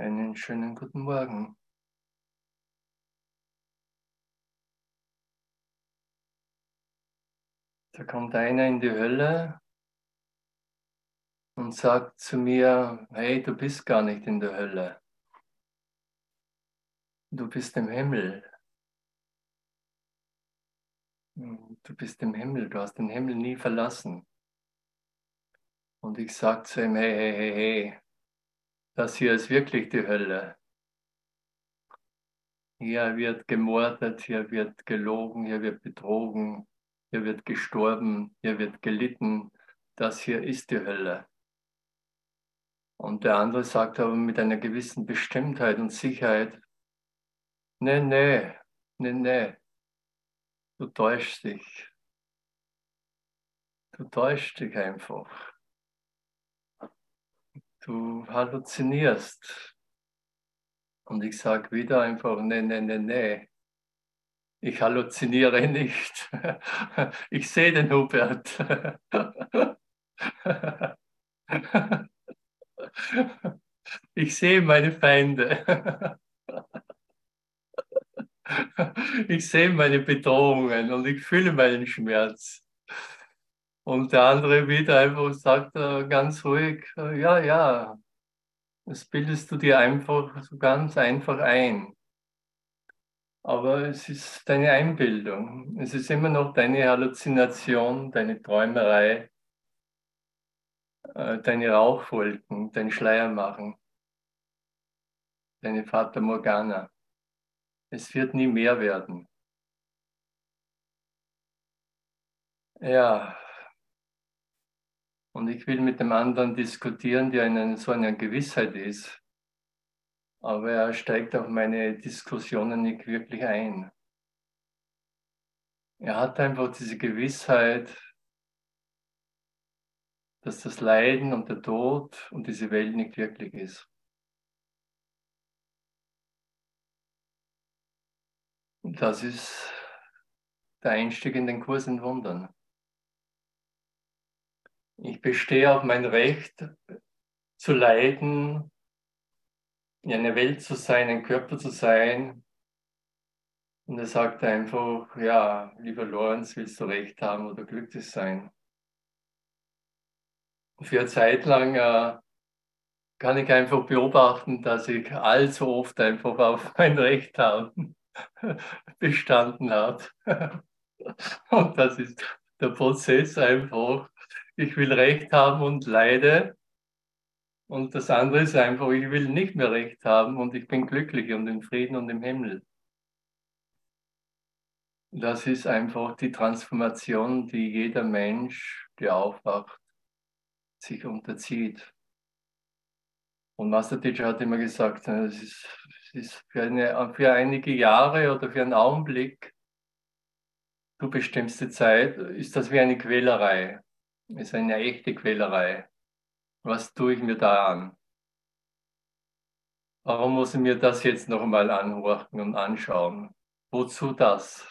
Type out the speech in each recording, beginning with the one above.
Einen schönen guten Morgen. Da kommt einer in die Hölle und sagt zu mir, hey, du bist gar nicht in der Hölle. Du bist im Himmel. Du bist im Himmel, du hast den Himmel nie verlassen. Und ich sage zu ihm, hey, hey, hey, hey, das hier ist wirklich die Hölle. Hier wird gemordet, hier wird gelogen, hier wird betrogen, hier wird gestorben, hier wird gelitten. Das hier ist die Hölle. Und der andere sagt aber mit einer gewissen Bestimmtheit und Sicherheit, nee, nee, nee, nee, du täuschst dich. Du täuschst dich einfach. Du halluzinierst. Und ich sage wieder einfach, nee, nee, nee, nee. Ich halluziniere nicht. Ich sehe den Hubert. Ich sehe meine Feinde. Ich sehe meine Bedrohungen und ich fühle meinen Schmerz. Und der andere wieder einfach sagt äh, ganz ruhig, äh, ja, ja, das bildest du dir einfach so ganz einfach ein. Aber es ist deine Einbildung. Es ist immer noch deine Halluzination, deine Träumerei, äh, deine Rauchwolken, dein Schleiermachen, deine Fata Morgana. Es wird nie mehr werden. Ja. Und ich will mit dem anderen diskutieren, der in so einer Gewissheit ist. Aber er steigt auf meine Diskussionen nicht wirklich ein. Er hat einfach diese Gewissheit, dass das Leiden und der Tod und diese Welt nicht wirklich ist. Und das ist der Einstieg in den Kurs in Wundern. Ich bestehe auf mein Recht zu leiden, in einer Welt zu sein, ein Körper zu sein. Und er sagt einfach, ja, lieber Lorenz, willst du Recht haben oder glücklich sein? für eine Zeit lang äh, kann ich einfach beobachten, dass ich allzu oft einfach auf mein Recht haben bestanden habe. Und das ist der Prozess einfach. Ich will Recht haben und leide. Und das andere ist einfach, ich will nicht mehr Recht haben und ich bin glücklich und im Frieden und im Himmel. Das ist einfach die Transformation, die jeder Mensch, der aufwacht, sich unterzieht. Und Master Teacher hat immer gesagt, es ist, es ist für, eine, für einige Jahre oder für einen Augenblick, du bestimmst die Zeit, ist das wie eine Quälerei. Ist eine echte Quälerei. Was tue ich mir da an? Warum muss ich mir das jetzt noch einmal anhorchen und anschauen? Wozu das?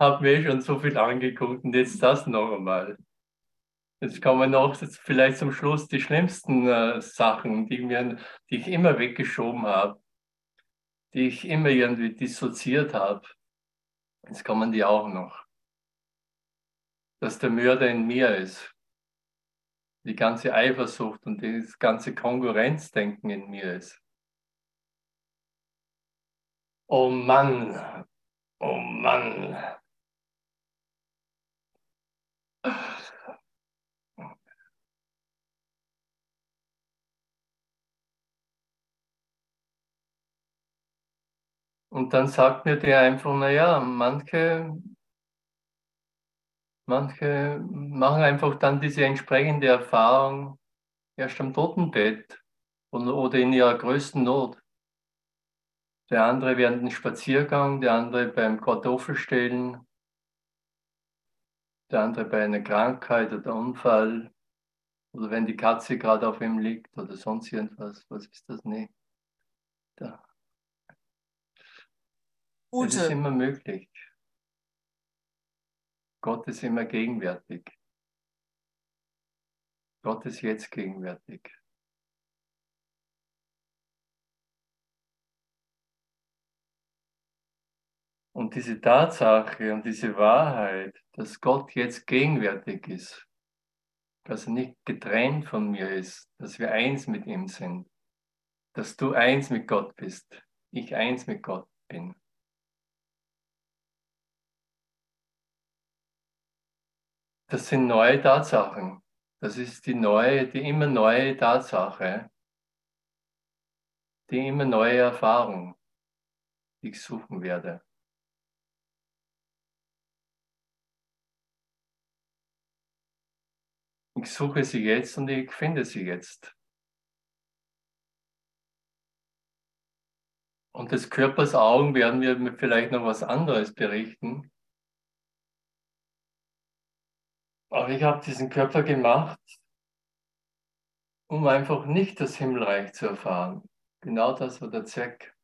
habe mir schon so viel angeguckt und jetzt das noch einmal. Jetzt kommen noch vielleicht zum Schluss die schlimmsten äh, Sachen, die, mir, die ich immer weggeschoben habe, die ich immer irgendwie dissoziiert habe. Jetzt kommen die auch noch. Dass der Mörder in mir ist. Die ganze Eifersucht und das ganze Konkurrenzdenken in mir ist. Oh Mann, oh Mann. Und dann sagt mir der einfach, naja, manche, manche machen einfach dann diese entsprechende Erfahrung erst am Totenbett oder in ihrer größten Not. Der andere während dem Spaziergang, der andere beim Kartoffelstellen, der andere bei einer Krankheit oder Unfall oder wenn die Katze gerade auf ihm liegt oder sonst irgendwas, was ist das nicht? Da. Ute. Es ist immer möglich. Gott ist immer gegenwärtig. Gott ist jetzt gegenwärtig. Und diese Tatsache und diese Wahrheit, dass Gott jetzt gegenwärtig ist, dass er nicht getrennt von mir ist, dass wir eins mit ihm sind, dass du eins mit Gott bist, ich eins mit Gott bin. Das sind neue Tatsachen. Das ist die neue, die immer neue Tatsache, die immer neue Erfahrung, die ich suchen werde. Ich suche sie jetzt und ich finde sie jetzt. Und des Körpers Augen werden wir vielleicht noch was anderes berichten. Aber ich habe diesen Körper gemacht, um einfach nicht das Himmelreich zu erfahren. Genau das war der Zweck.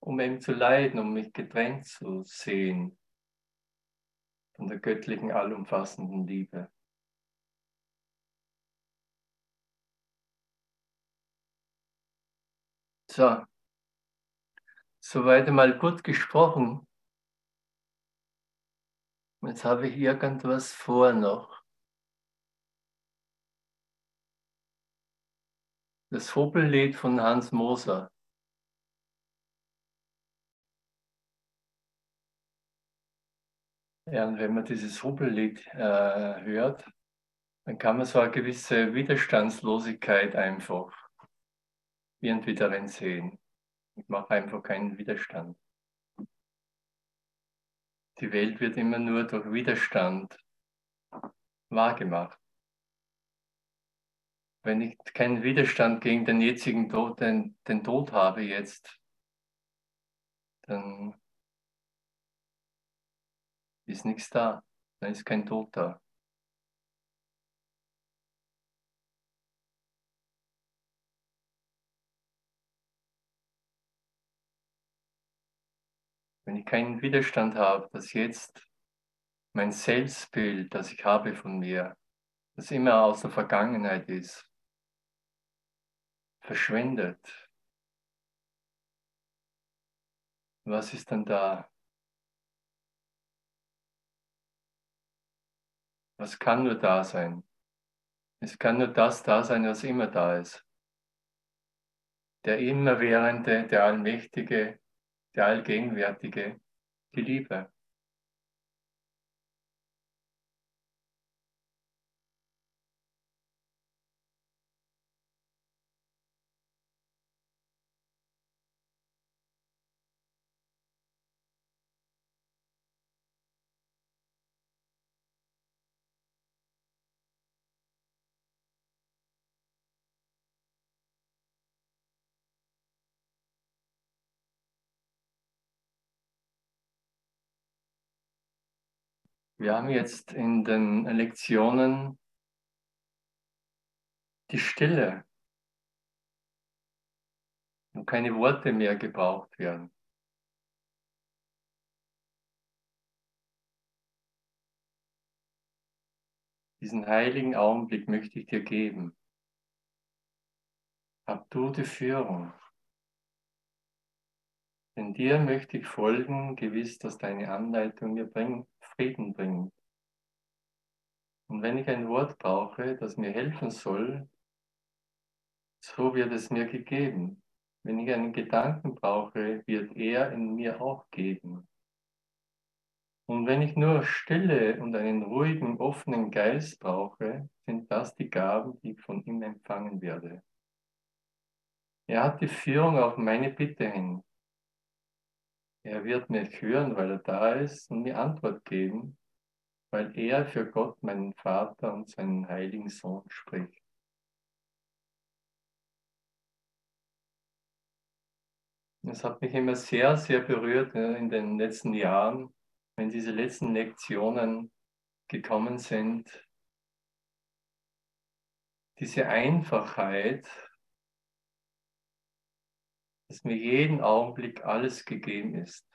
Um eben zu leiden, um mich getrennt zu sehen von der göttlichen, allumfassenden Liebe. So, soweit einmal gut gesprochen. Jetzt habe ich irgendwas vor noch. Das Hobellied von Hans Moser. Ja, und wenn man dieses Hobellied äh, hört, dann kann man so eine gewisse Widerstandslosigkeit einfach irgendwie darin sehen. Ich mache einfach keinen Widerstand. Die Welt wird immer nur durch Widerstand wahrgemacht. Wenn ich keinen Widerstand gegen den jetzigen Tod, den, den Tod habe jetzt, dann ist nichts da, dann ist kein Tod da. Wenn ich keinen Widerstand habe, dass jetzt mein Selbstbild, das ich habe von mir, das immer aus der Vergangenheit ist, verschwindet. Was ist dann da? Was kann nur da sein? Es kann nur das da sein, was immer da ist. Der immerwährende, der allmächtige, der Allgegenwärtige, die Liebe. Wir haben jetzt in den Lektionen die Stille, wo keine Worte mehr gebraucht werden. Diesen heiligen Augenblick möchte ich dir geben. Hab du die Führung. Denn dir möchte ich folgen, gewiss, dass deine Anleitung mir bringt, Frieden bringt. Und wenn ich ein Wort brauche, das mir helfen soll, so wird es mir gegeben. Wenn ich einen Gedanken brauche, wird er in mir auch geben. Und wenn ich nur Stille und einen ruhigen, offenen Geist brauche, sind das die Gaben, die ich von ihm empfangen werde. Er hat die Führung auf meine Bitte hin. Er wird mich hören, weil er da ist und mir Antwort geben, weil er für Gott, meinen Vater und seinen heiligen Sohn spricht. Das hat mich immer sehr, sehr berührt in den letzten Jahren, wenn diese letzten Lektionen gekommen sind. Diese Einfachheit, dass mir jeden Augenblick alles gegeben ist.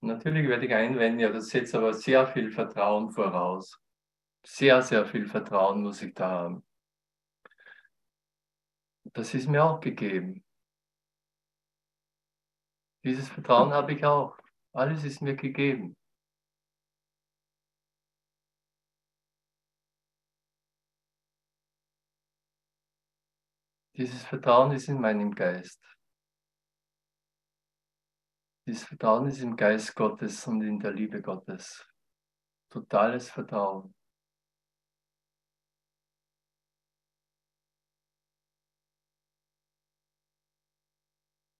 Natürlich werde ich einwenden, ja, das setzt aber sehr viel Vertrauen voraus. Sehr, sehr viel Vertrauen muss ich da haben. Das ist mir auch gegeben. Dieses Vertrauen habe ich auch. Alles ist mir gegeben. Dieses Vertrauen ist in meinem Geist. Dieses Vertrauen ist im Geist Gottes und in der Liebe Gottes. Totales Vertrauen.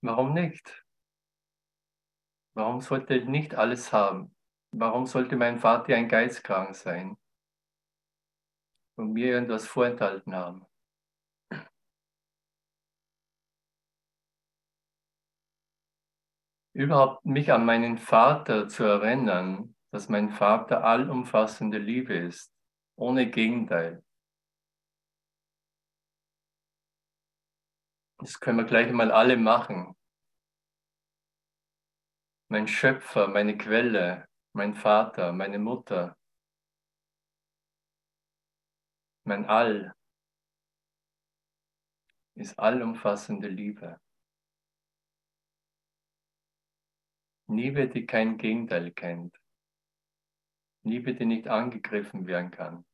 Warum nicht? Warum sollte ich nicht alles haben? Warum sollte mein Vater ein Geistkrank sein und mir irgendwas vorenthalten haben? Überhaupt mich an meinen Vater zu erinnern, dass mein Vater allumfassende Liebe ist, ohne Gegenteil. Das können wir gleich mal alle machen. Mein Schöpfer, meine Quelle, mein Vater, meine Mutter, mein All ist allumfassende Liebe. Liebe, die kein Gegenteil kennt. Liebe, die nicht angegriffen werden kann.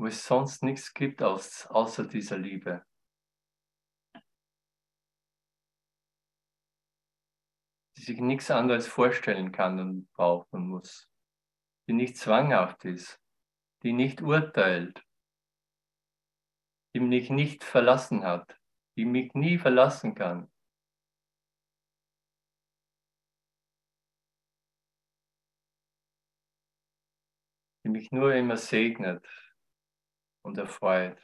wo es sonst nichts gibt außer dieser Liebe. Die sich nichts anderes vorstellen kann und brauchen muss, die nicht zwanghaft ist, die nicht urteilt, die mich nicht verlassen hat, die mich nie verlassen kann. die mich nur immer segnet, und erfreut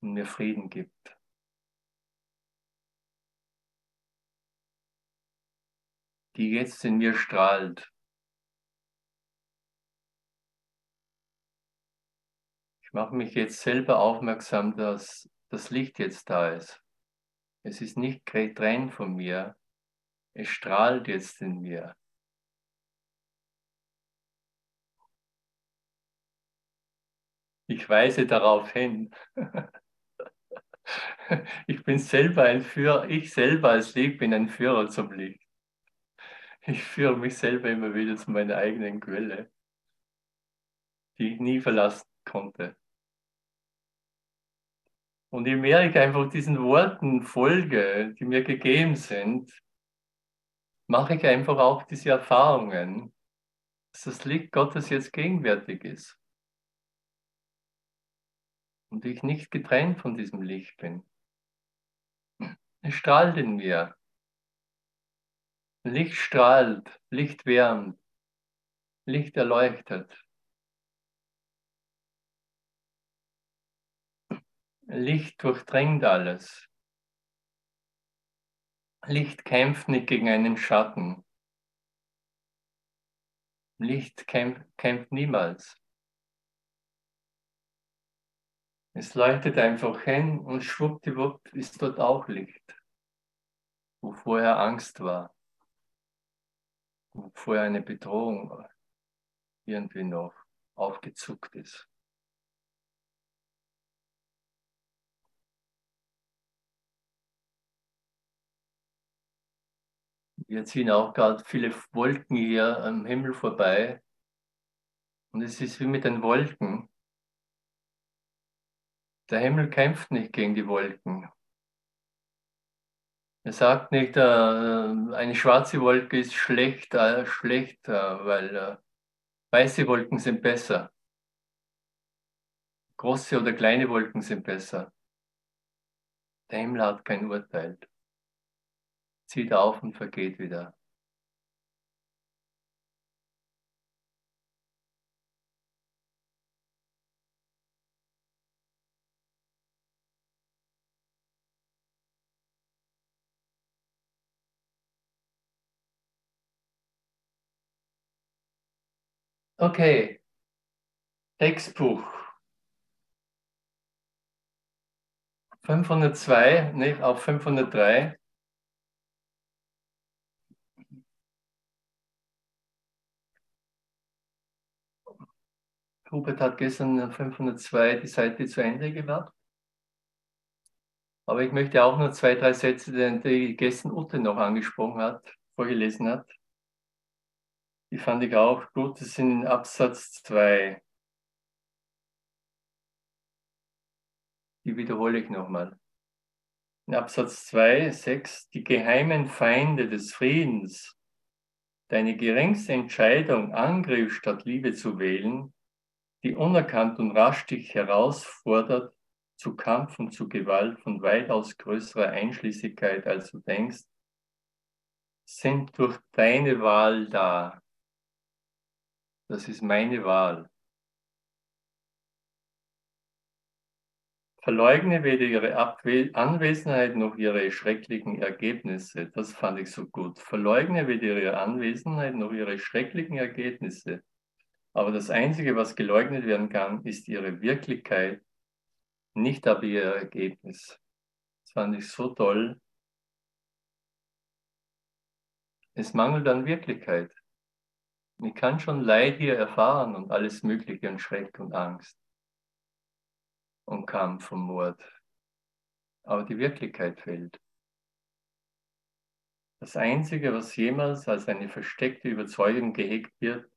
und mir Frieden gibt. Die jetzt in mir strahlt. Mache mich jetzt selber aufmerksam, dass das Licht jetzt da ist. Es ist nicht getrennt von mir. Es strahlt jetzt in mir. Ich weise darauf hin. Ich bin selber ein Führer, ich selber als Licht bin ein Führer zum Licht. Ich führe mich selber immer wieder zu meiner eigenen Quelle, die ich nie verlassen konnte. Und je mehr ich einfach diesen Worten folge, die mir gegeben sind, mache ich einfach auch diese Erfahrungen, dass das Licht Gottes jetzt gegenwärtig ist und ich nicht getrennt von diesem Licht bin. Es strahlt in mir. Licht strahlt, Licht wärmt, Licht erleuchtet. Licht durchdringt alles. Licht kämpft nicht gegen einen Schatten. Licht kämpft, kämpft niemals. Es leuchtet einfach hin und schwuppdiwupp ist dort auch Licht, wo vorher Angst war, wo vorher eine Bedrohung irgendwie noch aufgezuckt ist. Wir ziehen auch gerade viele Wolken hier am Himmel vorbei. Und es ist wie mit den Wolken. Der Himmel kämpft nicht gegen die Wolken. Er sagt nicht, äh, eine schwarze Wolke ist schlecht, äh, schlecht weil äh, weiße Wolken sind besser. Große oder kleine Wolken sind besser. Der Himmel hat kein Urteil. Zieht auf und vergeht wieder. Okay. Textbuch 502, nicht auf 503. Hubert hat gestern 502 die Seite zu Ende gemacht. Aber ich möchte auch noch zwei, drei Sätze, die gestern Ute noch angesprochen hat, vorgelesen hat. Die fand ich auch gut. Das sind in Absatz 2. Die wiederhole ich nochmal. In Absatz 2, 6, die geheimen Feinde des Friedens, deine geringste Entscheidung, Angriff statt Liebe zu wählen, die unerkannt und rasch dich herausfordert zu Kampf und zu Gewalt von weitaus größerer Einschließlichkeit, als du denkst, sind durch deine Wahl da. Das ist meine Wahl. Verleugne weder ihre Anwesenheit noch ihre schrecklichen Ergebnisse. Das fand ich so gut. Verleugne weder ihre Anwesenheit noch ihre schrecklichen Ergebnisse. Aber das Einzige, was geleugnet werden kann, ist ihre Wirklichkeit, nicht aber ihr Ergebnis. Das fand ich so toll. Es mangelt an Wirklichkeit. Ich kann schon Leid hier erfahren und alles Mögliche und Schreck und Angst und Kampf und Mord. Aber die Wirklichkeit fehlt. Das Einzige, was jemals als eine versteckte Überzeugung gehegt wird,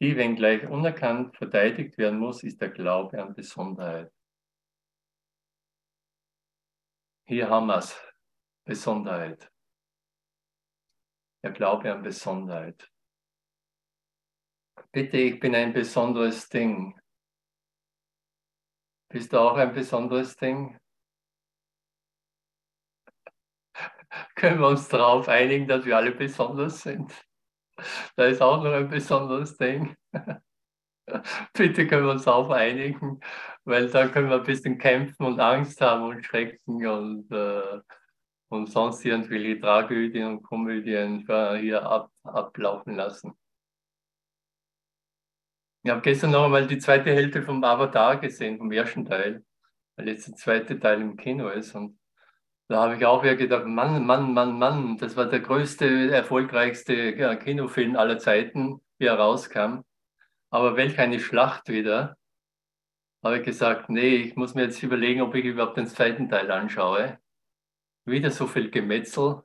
die, wenngleich unerkannt, verteidigt werden muss, ist der Glaube an Besonderheit. Hier haben wir es, Besonderheit. Der Glaube an Besonderheit. Bitte, ich bin ein besonderes Ding. Bist du auch ein besonderes Ding? Können wir uns darauf einigen, dass wir alle besonders sind? Da ist auch noch ein besonderes Ding. Bitte können wir uns darauf einigen, weil da können wir ein bisschen kämpfen und Angst haben und Schrecken und, äh, und sonst irgendwelche Tragödien und Komödien hier ab, ablaufen lassen. Ich habe gestern noch einmal die zweite Hälfte vom Avatar gesehen, vom ersten Teil, weil jetzt der zweite Teil im Kino ist. Und da habe ich auch wieder gedacht, Mann, Mann, Mann, Mann, das war der größte, erfolgreichste Kinofilm aller Zeiten, wie er rauskam. Aber welch eine Schlacht wieder. Habe ich gesagt, nee, ich muss mir jetzt überlegen, ob ich überhaupt den zweiten Teil anschaue. Wieder so viel Gemetzel.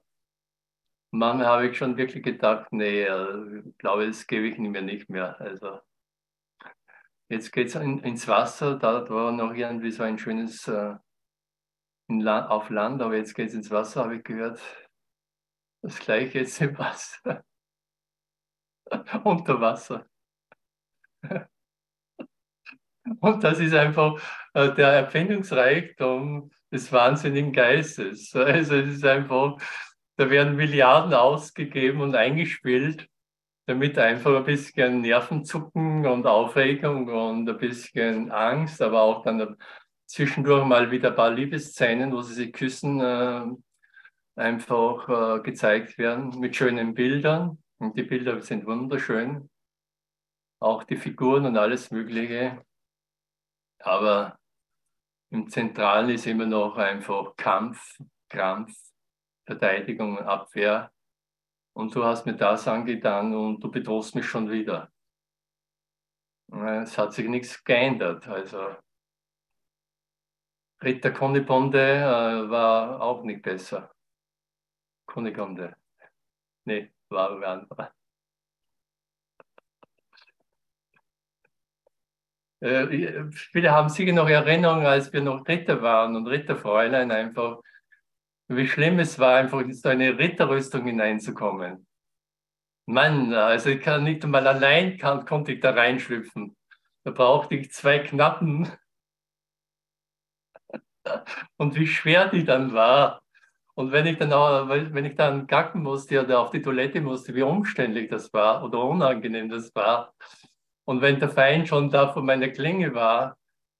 Manchmal habe ich schon wirklich gedacht, nee, äh, ich glaube, das gebe ich mir nicht mehr. Also Jetzt geht es in, ins Wasser, da war noch irgendwie so ein schönes äh, La auf Land, aber jetzt geht es ins Wasser, habe ich gehört. Das gleiche jetzt im Wasser. Unter Wasser. Und das ist einfach äh, der Erfindungsreichtum des wahnsinnigen Geistes. Also es ist einfach, da werden Milliarden ausgegeben und eingespielt damit einfach ein bisschen Nervenzucken und Aufregung und ein bisschen Angst, aber auch dann zwischendurch mal wieder ein paar Liebesszenen, wo sie sich küssen, äh, einfach äh, gezeigt werden mit schönen Bildern. Und die Bilder sind wunderschön. Auch die Figuren und alles Mögliche. Aber im Zentralen ist immer noch einfach Kampf, Krampf, Verteidigung Abwehr und du hast mir das angetan und du bedrohst mich schon wieder. Es hat sich nichts geändert. Also Ritter Kunigonde äh, war auch nicht besser. Kunigonde. Nee, war ein anderer. Äh, viele haben sicher noch Erinnerungen, als wir noch Ritter waren und Ritterfräulein einfach wie schlimm es war, einfach in so eine Ritterrüstung hineinzukommen. Mann, also ich kann nicht einmal allein kann, konnte ich da reinschlüpfen. Da brauchte ich zwei Knappen. Und wie schwer die dann war. Und wenn ich dann auch, wenn ich dann gacken musste oder auf die Toilette musste, wie umständlich das war oder unangenehm das war. Und wenn der Feind schon da vor meiner Klinge war,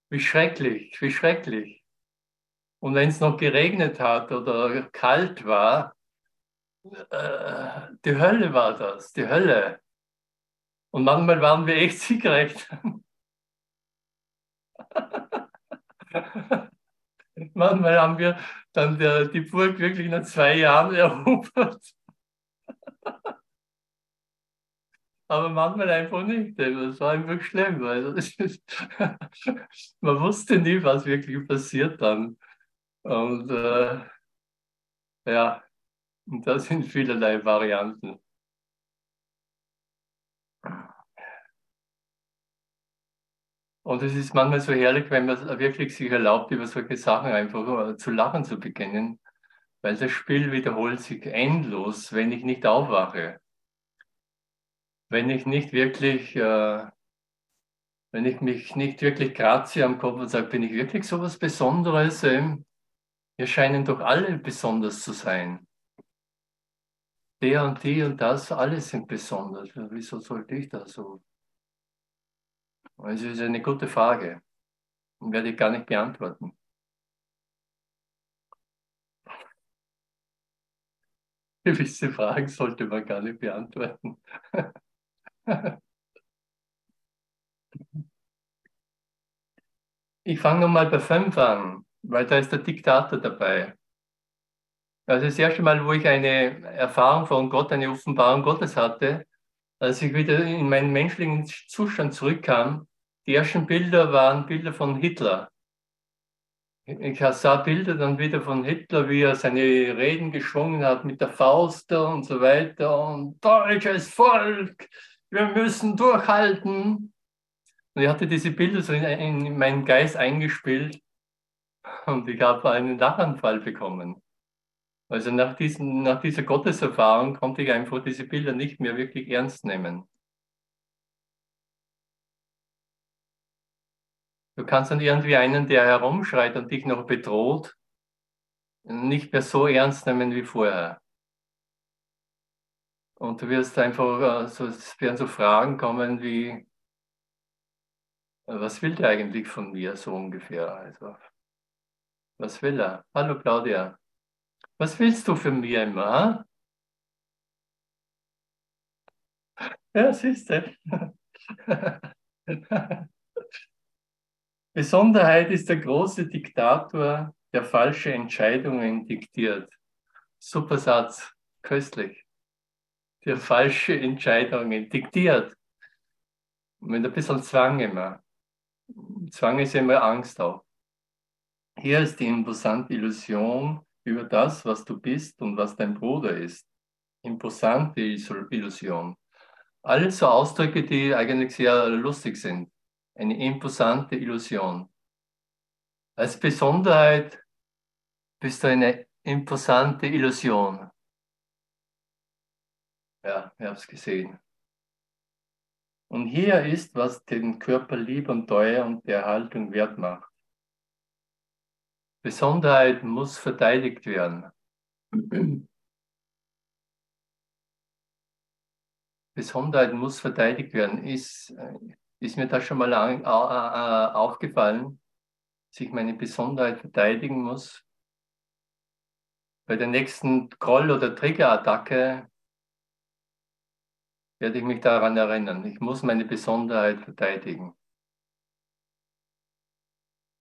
wie schrecklich, wie schrecklich. Und wenn es noch geregnet hat oder kalt war, äh, die Hölle war das, die Hölle. Und manchmal waren wir echt Manchmal haben wir dann der, die Burg wirklich nach zwei Jahren erobert. Aber manchmal einfach nicht. Das war einfach schlimm, weil ist, man wusste nie, was wirklich passiert dann. Und äh, ja, und das sind vielerlei Varianten. Und es ist manchmal so herrlich, wenn man wirklich sich erlaubt, über solche Sachen einfach äh, zu lachen zu beginnen, weil das Spiel wiederholt sich endlos, wenn ich nicht aufwache. Wenn ich nicht wirklich, äh, wenn ich mich nicht wirklich kratze am Kopf und sage, bin ich wirklich so was Besonderes? Ähm, wir scheinen doch alle besonders zu sein. Der und die und das, alle sind besonders. Wieso sollte ich das so das ist eine gute Frage und werde ich gar nicht beantworten. Gewisse Fragen sollte man gar nicht beantworten. Ich fange nochmal bei 5 an, weil da ist der Diktator dabei. Also das erste Mal, wo ich eine Erfahrung von Gott, eine Offenbarung Gottes hatte, als ich wieder in meinen menschlichen Zustand zurückkam, die ersten Bilder waren Bilder von Hitler. Ich sah Bilder dann wieder von Hitler, wie er seine Reden geschwungen hat mit der Faust und so weiter und deutsches Volk, wir müssen durchhalten. Und ich hatte diese Bilder so in, in meinen Geist eingespielt und ich habe einen Lachanfall bekommen. Also nach, diesen, nach dieser Gotteserfahrung konnte ich einfach diese Bilder nicht mehr wirklich ernst nehmen. Du kannst dann irgendwie einen, der herumschreit und dich noch bedroht, nicht mehr so ernst nehmen wie vorher. Und du wirst einfach, so, es werden so Fragen kommen wie, was will der eigentlich von mir, so ungefähr? Also, was will er? Hallo Claudia. Was willst du von mir immer? Ja, siehst du. Besonderheit ist der große Diktator, der falsche Entscheidungen diktiert. Super Satz, köstlich. Der falsche Entscheidungen diktiert. Mit ein bisschen Zwang immer. Zwang ist immer Angst auch. Hier ist die imposante Illusion, über das, was du bist und was dein Bruder ist. Imposante Illusion. Alles so Ausdrücke, die eigentlich sehr lustig sind. Eine imposante Illusion. Als Besonderheit bist du eine imposante Illusion. Ja, ich habe es gesehen. Und hier ist, was den Körper lieb und teuer und die Erhaltung wert macht. Besonderheit muss verteidigt werden. Besonderheit muss verteidigt werden. Ist, ist mir das schon mal an, äh, aufgefallen, dass ich meine Besonderheit verteidigen muss? Bei der nächsten Groll- oder Triggerattacke werde ich mich daran erinnern. Ich muss meine Besonderheit verteidigen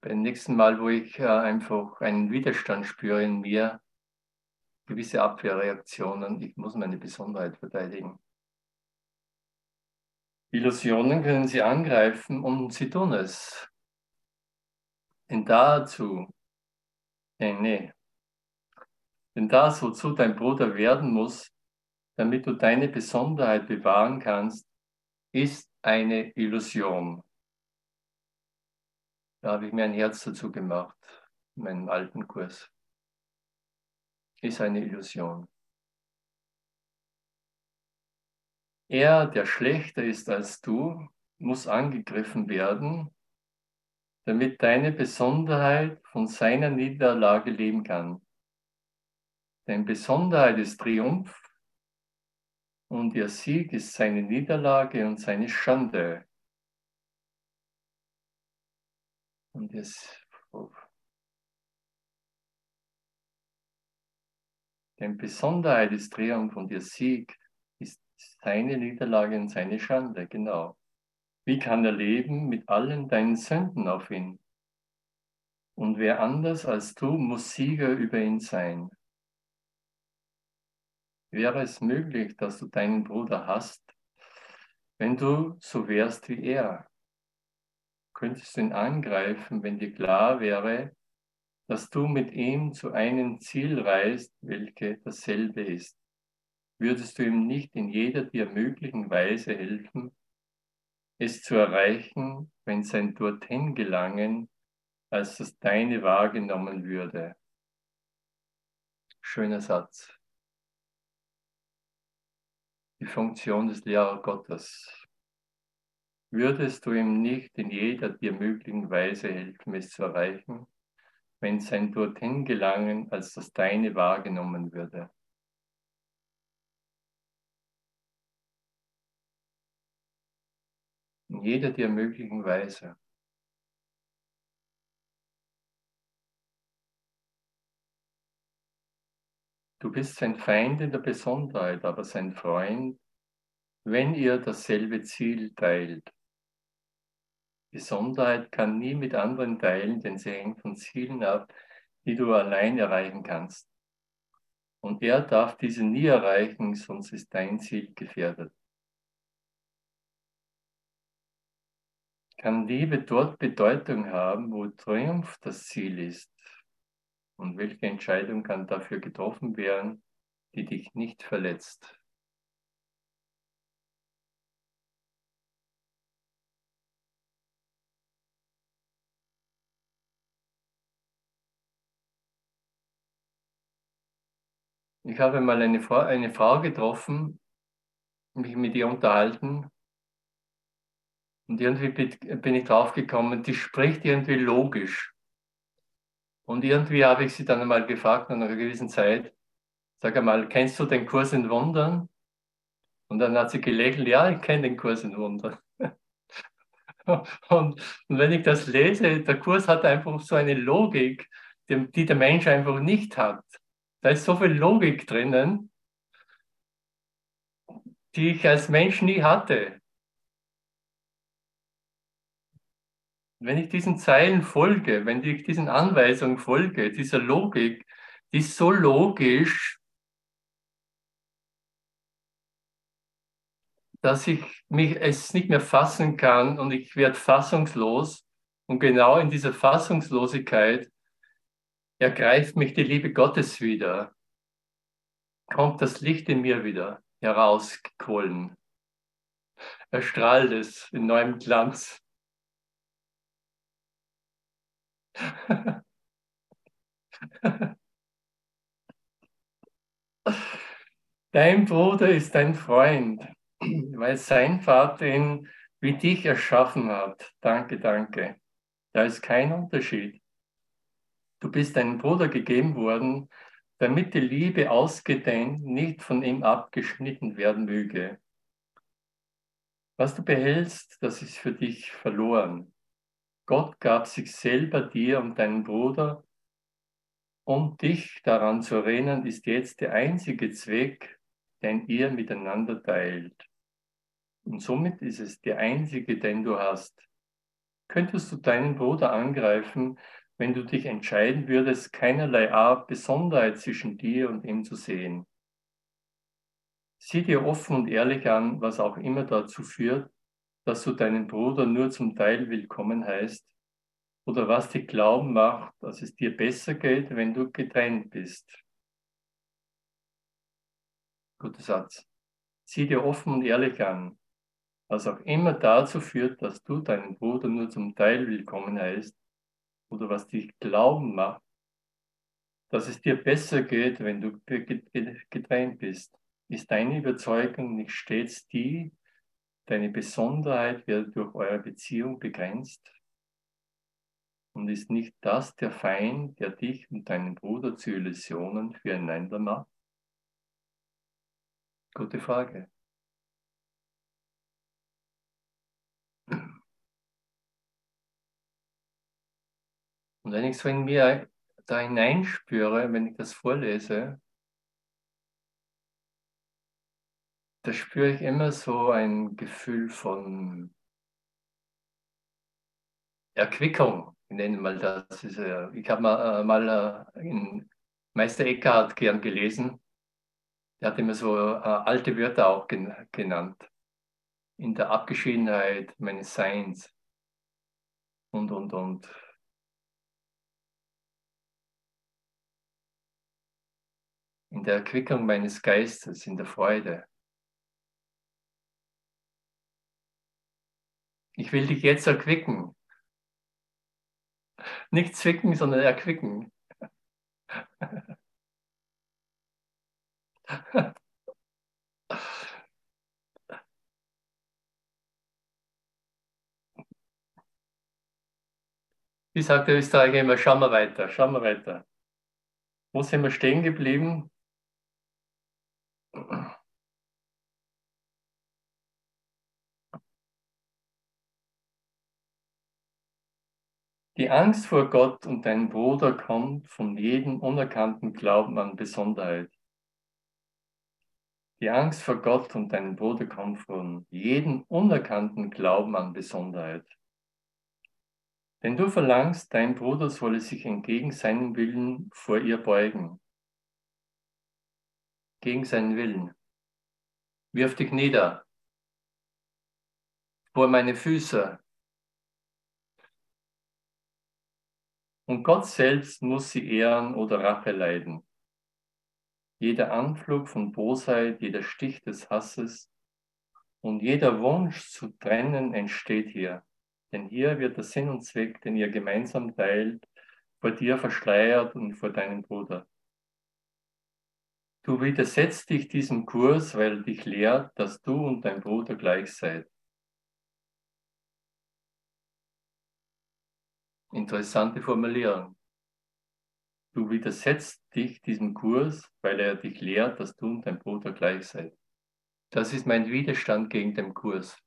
beim nächsten Mal, wo ich äh, einfach einen Widerstand spüre in mir, gewisse Abwehrreaktionen, ich muss meine Besonderheit verteidigen. Illusionen können Sie angreifen und Sie tun es. Denn dazu, nee, nee, denn das, wozu dein Bruder werden muss, damit du deine Besonderheit bewahren kannst, ist eine Illusion. Da habe ich mir ein Herz dazu gemacht, in meinem alten Kurs. Ist eine Illusion. Er, der schlechter ist als du, muss angegriffen werden, damit deine Besonderheit von seiner Niederlage leben kann. Denn Besonderheit ist Triumph und ihr Sieg ist seine Niederlage und seine Schande. Und jetzt Denn Besonderheit ist Triumph und ihr Sieg ist seine Niederlage und seine Schande, genau. Wie kann er leben mit allen deinen Sünden auf ihn? Und wer anders als du muss Sieger über ihn sein. Wäre es möglich, dass du deinen Bruder hast, wenn du so wärst wie er? Könntest du ihn angreifen, wenn dir klar wäre, dass du mit ihm zu einem Ziel reist, welche dasselbe ist? Würdest du ihm nicht in jeder dir möglichen Weise helfen, es zu erreichen, wenn sein dorthin gelangen als das deine wahrgenommen würde. Schöner Satz. Die Funktion des Lehrer Gottes. Würdest du ihm nicht in jeder dir möglichen Weise helfen, es zu erreichen, wenn sein dorthin gelangen als das deine wahrgenommen würde? In jeder dir möglichen Weise. Du bist sein Feind in der Besonderheit, aber sein Freund, wenn ihr dasselbe Ziel teilt. Besonderheit kann nie mit anderen teilen, denn sie hängt von Zielen ab, die du allein erreichen kannst. Und er darf diese nie erreichen, sonst ist dein Ziel gefährdet. Kann Liebe dort Bedeutung haben, wo Triumph das Ziel ist? Und welche Entscheidung kann dafür getroffen werden, die dich nicht verletzt? Ich habe mal eine Frau, eine Frau getroffen, mich mit ihr unterhalten. Und irgendwie bin ich draufgekommen, die spricht irgendwie logisch. Und irgendwie habe ich sie dann einmal gefragt, nach einer gewissen Zeit, sag einmal, kennst du den Kurs in Wundern? Und dann hat sie gelächelt, ja, ich kenne den Kurs in Wundern. und, und, wenn ich das lese, der Kurs hat einfach so eine Logik, die der Mensch einfach nicht hat. Da ist so viel Logik drinnen, die ich als Mensch nie hatte. wenn ich diesen Zeilen folge, wenn ich diesen Anweisungen folge, dieser Logik, die ist so logisch, dass ich mich es nicht mehr fassen kann und ich werde fassungslos. Und genau in dieser Fassungslosigkeit ergreift mich die Liebe Gottes wieder, kommt das Licht in mir wieder herausgequollen. Erstrahlt es in neuem Glanz. Dein Bruder ist dein Freund, weil sein Vater ihn wie dich erschaffen hat. Danke, danke. Da ist kein Unterschied. Du bist deinem Bruder gegeben worden, damit die Liebe ausgedehnt nicht von ihm abgeschnitten werden möge. Was du behältst, das ist für dich verloren. Gott gab sich selber dir und deinen Bruder, um dich daran zu erinnern, ist jetzt der einzige Zweck, den ihr miteinander teilt. Und somit ist es der einzige, den du hast. Könntest du deinen Bruder angreifen, wenn du dich entscheiden würdest, keinerlei Art Besonderheit zwischen dir und ihm zu sehen? Sieh dir offen und ehrlich an, was auch immer dazu führt, dass du deinen Bruder nur zum Teil willkommen heißt oder was dich glauben macht, dass es dir besser geht, wenn du getrennt bist. Guter Satz. Sieh dir offen und ehrlich an, was auch immer dazu führt, dass du deinen Bruder nur zum Teil willkommen heißt oder was dich glauben macht, dass es dir besser geht, wenn du getrennt bist. Ist deine Überzeugung nicht stets die, Deine Besonderheit wird durch eure Beziehung begrenzt und ist nicht das der Feind, der dich und deinen Bruder zu Illusionen füreinander macht? Gute Frage. Und wenn ich so in mir da hineinspüre, wenn ich das vorlese, da spüre ich immer so ein Gefühl von Erquickung, ich nenne mal das. Äh, ich habe mal, äh, äh, in Meister Eckhart gern gelesen. Der hat immer so alte Wörter auch gen genannt. In der Abgeschiedenheit meines Seins und, und, und. In der Erquickung meines Geistes, in der Freude. Ich will dich jetzt erquicken. Nicht zwicken, sondern erquicken. Wie sagt der Österreicher immer, schauen wir weiter, schauen wir weiter. Wo sind wir stehen geblieben? Angst vor Gott und deinem Bruder kommt von jedem unerkannten Glauben an Besonderheit. Die Angst vor Gott und deinem Bruder kommt von jedem unerkannten Glauben an Besonderheit. Denn du verlangst, dein Bruder solle sich entgegen seinem Willen vor ihr beugen. Gegen seinen Willen. Wirf dich nieder vor meine Füße. Und Gott selbst muss sie ehren oder Rache leiden. Jeder Anflug von Bosheit, jeder Stich des Hasses und jeder Wunsch zu trennen entsteht hier. Denn hier wird der Sinn und Zweck, den ihr gemeinsam teilt, vor dir verschleiert und vor deinem Bruder. Du widersetzt dich diesem Kurs, weil dich lehrt, dass du und dein Bruder gleich seid. Interessante Formulierung. Du widersetzt dich diesem Kurs, weil er dich lehrt, dass du und dein Bruder gleich seid. Das ist mein Widerstand gegen den Kurs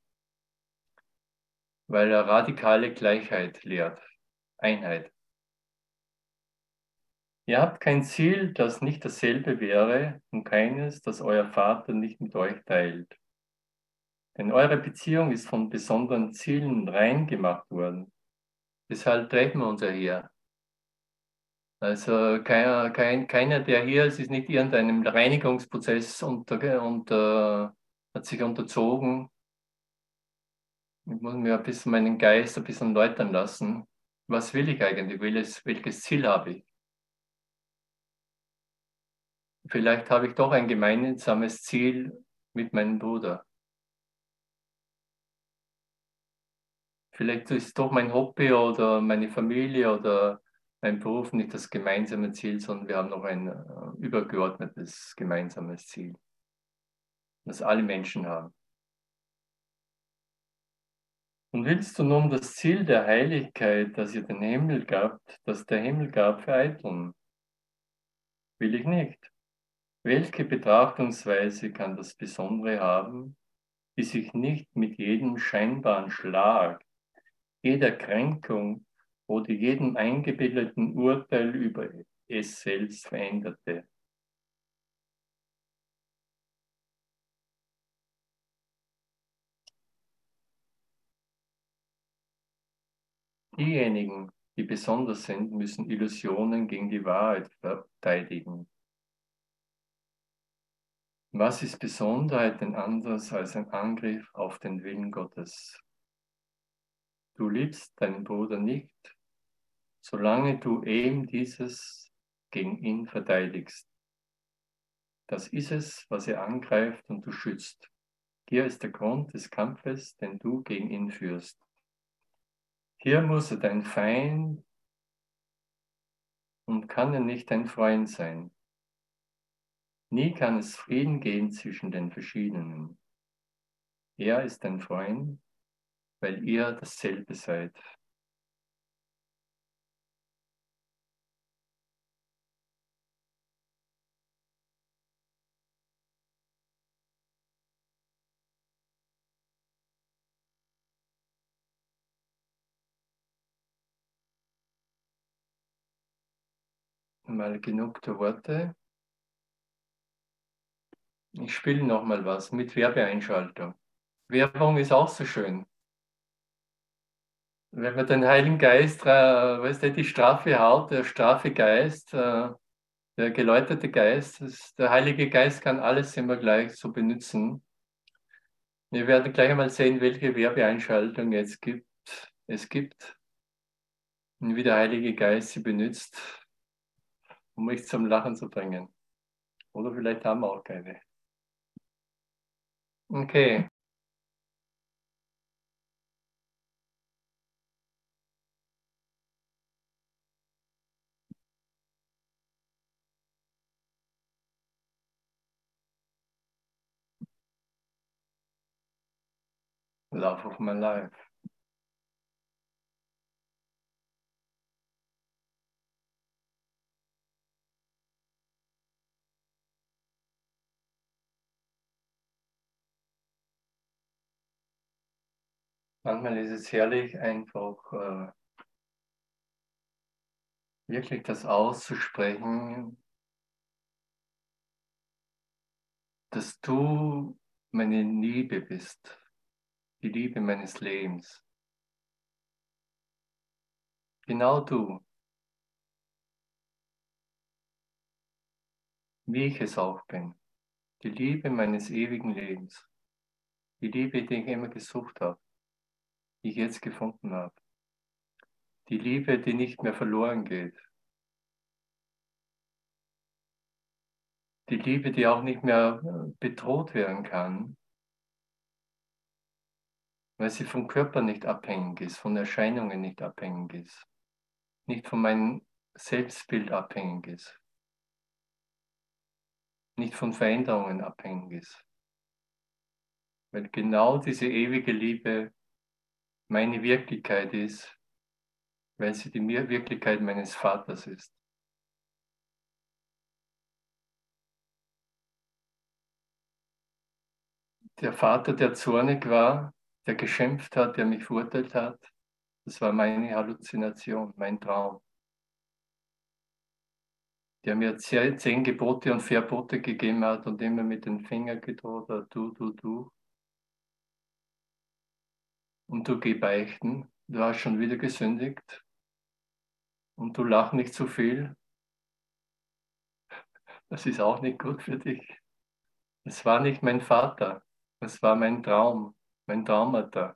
weil er radikale Gleichheit lehrt, Einheit. Ihr habt kein Ziel, das nicht dasselbe wäre und keines, das euer Vater nicht mit euch teilt. Denn eure Beziehung ist von besonderen Zielen rein gemacht worden. Deshalb treffen wir uns ja hier. Also keiner, kein, keiner, der hier ist, ist nicht irgendeinem Reinigungsprozess unter, unter, hat sich unterzogen ich muss mir ein bisschen meinen Geist ein bisschen läutern lassen. Was will ich eigentlich? Welches, welches Ziel habe ich? Vielleicht habe ich doch ein gemeinsames Ziel mit meinem Bruder. Vielleicht ist doch mein Hobby oder meine Familie oder mein Beruf nicht das gemeinsame Ziel, sondern wir haben noch ein äh, übergeordnetes gemeinsames Ziel, das alle Menschen haben. Und willst du nun das Ziel der Heiligkeit, das ihr den Himmel gabt, das der Himmel gab, vereiteln? Will ich nicht. Welche Betrachtungsweise kann das Besondere haben, die sich nicht mit jedem scheinbaren Schlag, jeder Kränkung oder jedem eingebildeten Urteil über es selbst veränderte? Diejenigen, die besonders sind, müssen Illusionen gegen die Wahrheit verteidigen. Was ist Besonderheit denn anders als ein Angriff auf den Willen Gottes? Du liebst deinen Bruder nicht, solange du eben dieses gegen ihn verteidigst. Das ist es, was er angreift und du schützt. Hier ist der Grund des Kampfes, den du gegen ihn führst. Hier muss er dein Feind und kann er nicht dein Freund sein. Nie kann es Frieden gehen zwischen den Verschiedenen. Er ist dein Freund, weil ihr dasselbe seid. mal genug der Worte. Ich spiele noch mal was mit Werbeeinschaltung. Werbung ist auch so schön. Wenn man den Heiligen Geist, äh, weißt du, die straffe Haut, der straffe Geist, äh, der geläuterte Geist, das, der Heilige Geist kann alles immer gleich so benutzen. Wir werden gleich einmal sehen, welche Werbeeinschaltung es gibt. Es gibt und wie der Heilige Geist sie benutzt, um mich zum Lachen zu bringen. Oder vielleicht haben wir auch keine. Okay. Love of my life. Manchmal ist es herrlich, einfach äh, wirklich das auszusprechen, dass du meine Liebe bist die Liebe meines Lebens. Genau du. Wie ich es auch bin. Die Liebe meines ewigen Lebens. Die Liebe, die ich immer gesucht habe. Die ich jetzt gefunden habe. Die Liebe, die nicht mehr verloren geht. Die Liebe, die auch nicht mehr äh, bedroht werden kann, weil sie vom Körper nicht abhängig ist, von Erscheinungen nicht abhängig ist, nicht von meinem Selbstbild abhängig ist, nicht von Veränderungen abhängig ist. Weil genau diese ewige Liebe meine Wirklichkeit ist, weil sie die Wirklichkeit meines Vaters ist. Der Vater, der zornig war, der geschimpft hat, der mich verurteilt hat, das war meine Halluzination, mein Traum. Der mir zehn Gebote und Verbote gegeben hat und immer mit den Fingern gedroht hat, du, du, du. Und du geh beichten, du hast schon wieder gesündigt. Und du lach nicht zu viel. Das ist auch nicht gut für dich. Es war nicht mein Vater, es war mein Traum mein Traumata,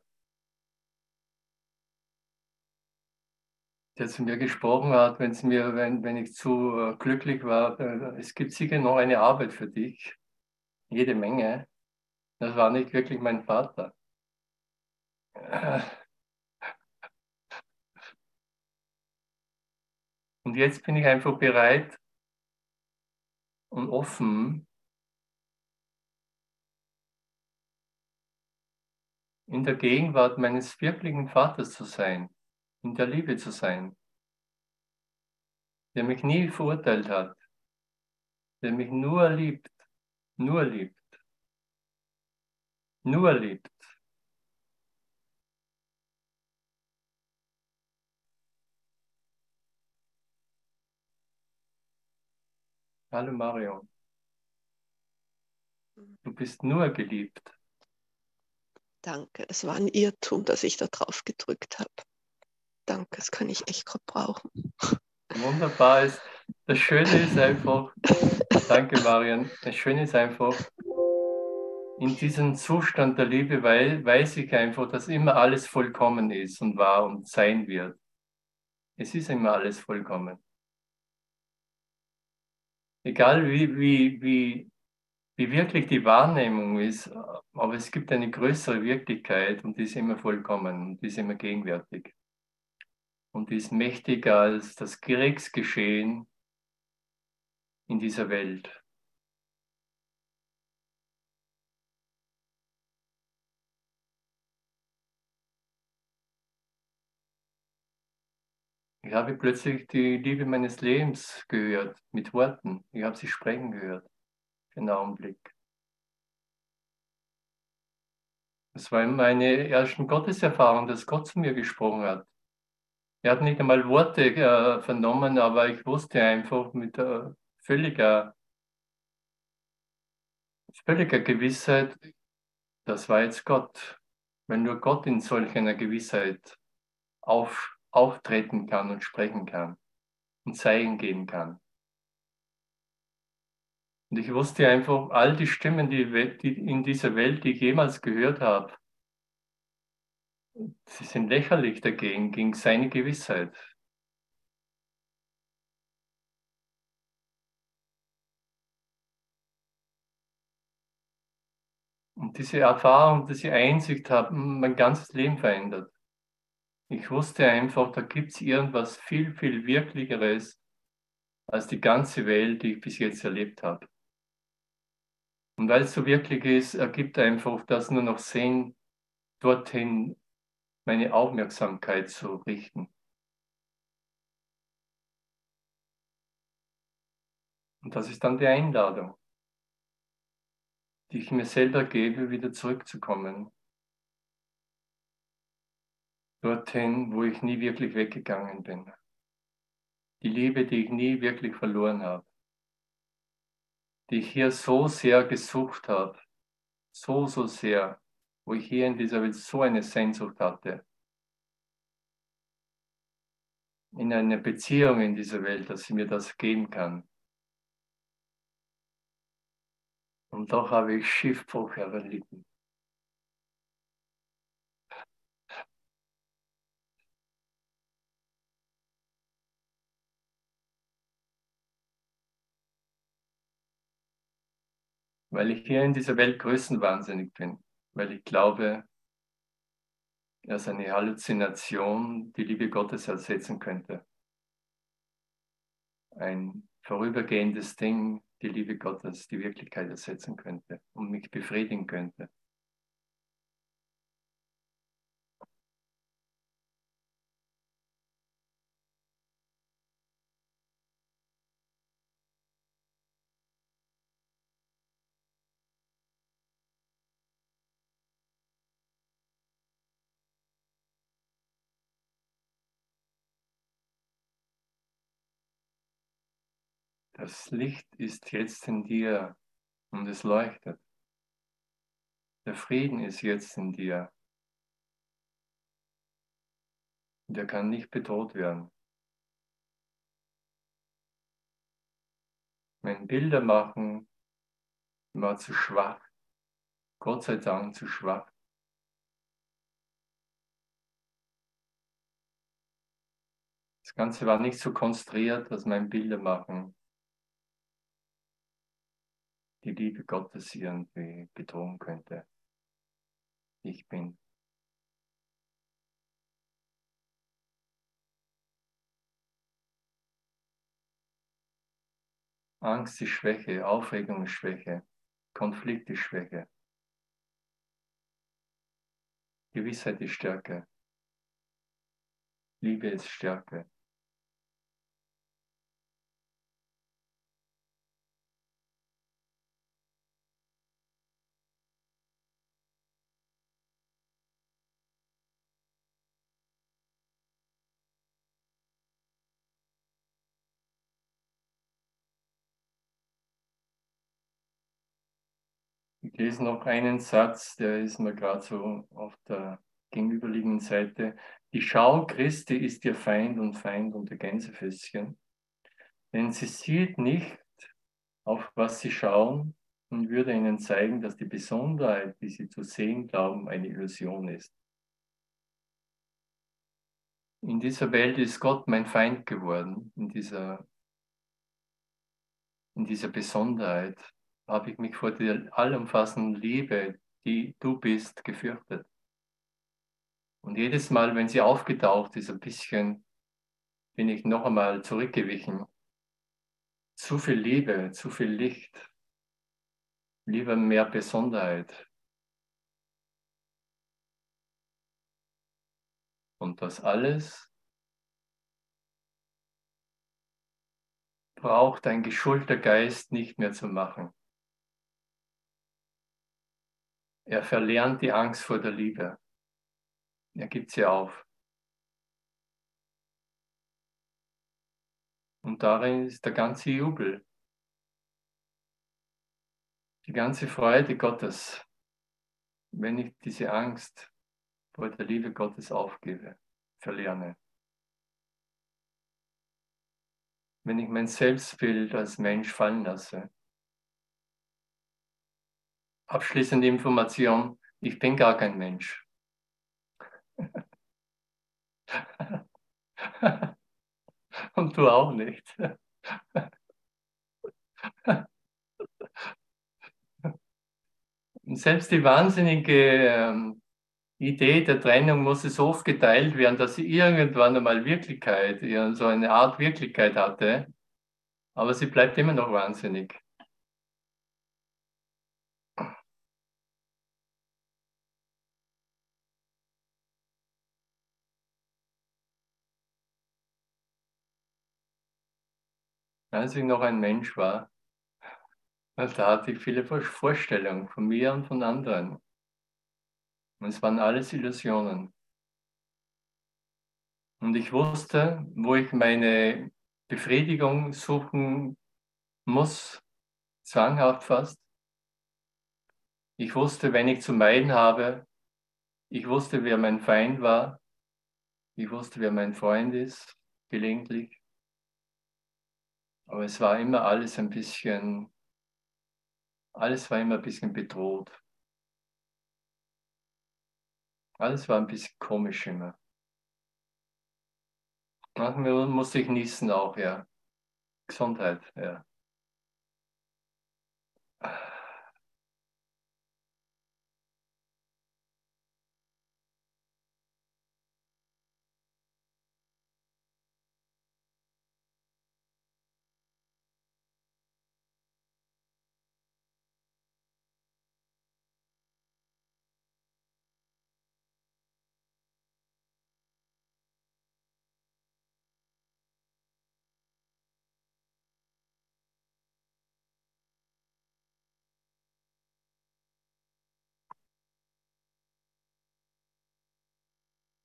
der zu mir gesprochen hat, wenn's mir, wenn, wenn ich zu äh, glücklich war, äh, es gibt sicher noch eine Arbeit für dich, jede Menge. Das war nicht wirklich mein Vater. Und jetzt bin ich einfach bereit und offen, in der Gegenwart meines wirklichen Vaters zu sein, in der Liebe zu sein, der mich nie verurteilt hat, der mich nur liebt, nur liebt, nur liebt. Hallo Mario. Du bist nur geliebt. Danke, es war ein Irrtum, dass ich da drauf gedrückt habe. Danke, das kann ich echt gerade brauchen. Wunderbar. Ist, das Schöne ist einfach, danke Marian, das Schöne ist einfach, in diesem Zustand der Liebe weiß ich einfach, dass immer alles vollkommen ist und wahr und sein wird. Es ist immer alles vollkommen. Egal wie, wie, wie wie wirklich die Wahrnehmung ist, aber es gibt eine größere Wirklichkeit und die ist immer vollkommen und die ist immer gegenwärtig. Und die ist mächtiger als das Kriegsgeschehen in dieser Welt. Ich habe plötzlich die Liebe meines Lebens gehört, mit Worten. Ich habe sie sprechen gehört für einen Augenblick. Das war meine ersten Gotteserfahrung, dass Gott zu mir gesprochen hat. Er hat nicht einmal Worte äh, vernommen, aber ich wusste einfach mit äh, völliger, völliger Gewissheit, das war jetzt Gott. Wenn nur Gott in solch einer Gewissheit auf, auftreten kann und sprechen kann und Zeichen geben kann. Und ich wusste einfach, all die Stimmen, die, in dieser Welt, die ich jemals gehört habe, sie sind lächerlich dagegen, gegen seine Gewissheit. Und diese Erfahrung, diese Einsicht hat mein ganzes Leben verändert. Ich wusste einfach, da gibt es irgendwas viel, viel Wirklicheres als die ganze Welt, die ich bis jetzt erlebt habe. Und weil es so wirklich ist, ergibt einfach das nur noch Sinn, dorthin meine Aufmerksamkeit zu richten. Und das ist dann die Einladung die ich mir selber gebe, wieder zurückzukommen. Dorthin, wo ich nie wirklich weggegangen bin. Die Liebe, die ich nie wirklich verloren habe. Die ich hier so sehr gesucht habe. So, so sehr. Wo ich hier in dieser Welt so eine Sehnsucht hatte. In eine Beziehung in dieser Welt, dass sie mir das geben kann. Und doch habe ich Schiffbruch erlitten. Weil ich hier in dieser Welt größenwahnsinnig bin. Weil ich glaube, dass eine Halluzination die Liebe Gottes ersetzen könnte. Ein vorübergehendes Ding, die Liebe Gottes die Wirklichkeit ersetzen könnte und mich befriedigen könnte. Das Licht ist jetzt in dir und es leuchtet. Der Frieden ist jetzt in dir. Der kann nicht bedroht werden. Mein Bilder machen war zu schwach. Gott sei Dank zu schwach. Das Ganze war nicht so konstruiert, dass mein Bilder machen die Liebe Gottes irgendwie bedrohen könnte. Ich bin. Angst ist Schwäche, Aufregung ist Schwäche, Konflikt ist Schwäche. Gewissheit ist Stärke. Liebe ist Stärke. Lese noch einen Satz, der ist mir gerade so auf der gegenüberliegenden Seite. Die Schau Christi ist ihr Feind und Feind unter Gänsefässchen, denn sie sieht nicht, auf was sie schauen und würde ihnen zeigen, dass die Besonderheit, die sie zu sehen glauben, eine Illusion ist. In dieser Welt ist Gott mein Feind geworden, in dieser, in dieser Besonderheit habe ich mich vor der allumfassenden Liebe, die du bist, gefürchtet. Und jedes Mal, wenn sie aufgetaucht ist, ein bisschen, bin ich noch einmal zurückgewichen. Zu viel Liebe, zu viel Licht, lieber mehr Besonderheit. Und das alles braucht ein geschulter Geist nicht mehr zu machen. Er verlernt die Angst vor der Liebe. Er gibt sie auf. Und darin ist der ganze Jubel, die ganze Freude Gottes, wenn ich diese Angst vor der Liebe Gottes aufgebe. verlerne. Wenn ich mein Selbstbild als Mensch fallen lasse. Abschließende Information, ich bin gar kein Mensch. Und du auch nicht. Und selbst die wahnsinnige ähm, Idee der Trennung muss so oft geteilt werden, dass sie irgendwann einmal Wirklichkeit, so eine Art Wirklichkeit hatte, aber sie bleibt immer noch wahnsinnig. Als ich noch ein Mensch war, da hatte ich viele Vorstellungen von mir und von anderen. Und es waren alles Illusionen. Und ich wusste, wo ich meine Befriedigung suchen muss, zwanghaft fast. Ich wusste, wenn ich zu meiden habe, ich wusste, wer mein Feind war, ich wusste, wer mein Freund ist, gelegentlich. Aber es war immer alles ein bisschen, alles war immer ein bisschen bedroht. Alles war ein bisschen komisch immer. Manchmal musste ich niesen auch, ja. Gesundheit, ja.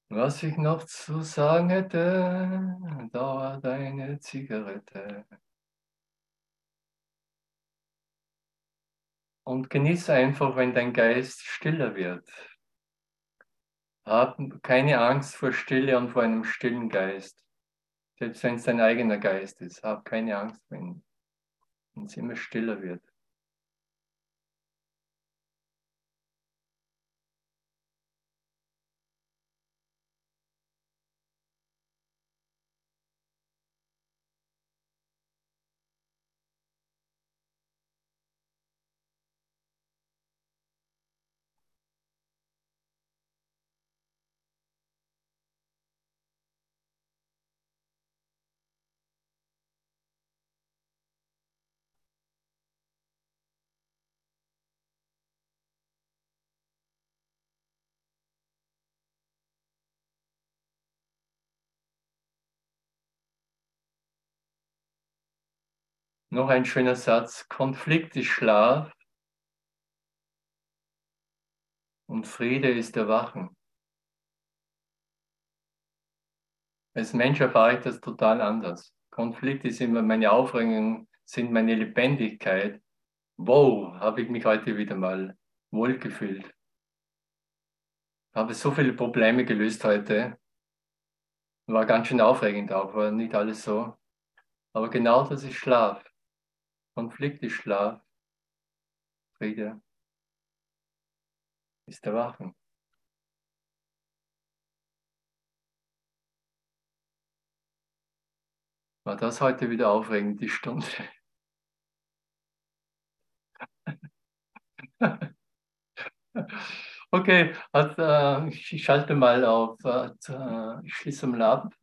Was ich noch zu sagen hätte, dauert eine Zigarette. Und genieße einfach, wenn dein Geist stiller wird. Hab keine Angst vor Stille und vor einem stillen Geist. Selbst wenn es dein eigener Geist ist, hab keine Angst, wenn es immer stiller wird. Noch ein schöner Satz. Konflikt ist Schlaf und Friede ist Erwachen. Als Mensch erfahre ich das total anders. Konflikt ist immer meine Aufregung, sind meine Lebendigkeit. Wow, habe ich mich heute wieder mal wohlgefühlt. Habe so viele Probleme gelöst heute. War ganz schön aufregend auch, war nicht alles so. Aber genau das ist Schlaf. Konflikt ist Schlaf, Friede ist Erwachen. War das heute wieder aufregend, die Stunde? okay, hat, äh, ich schalte mal auf, äh, ich schließe mal ab.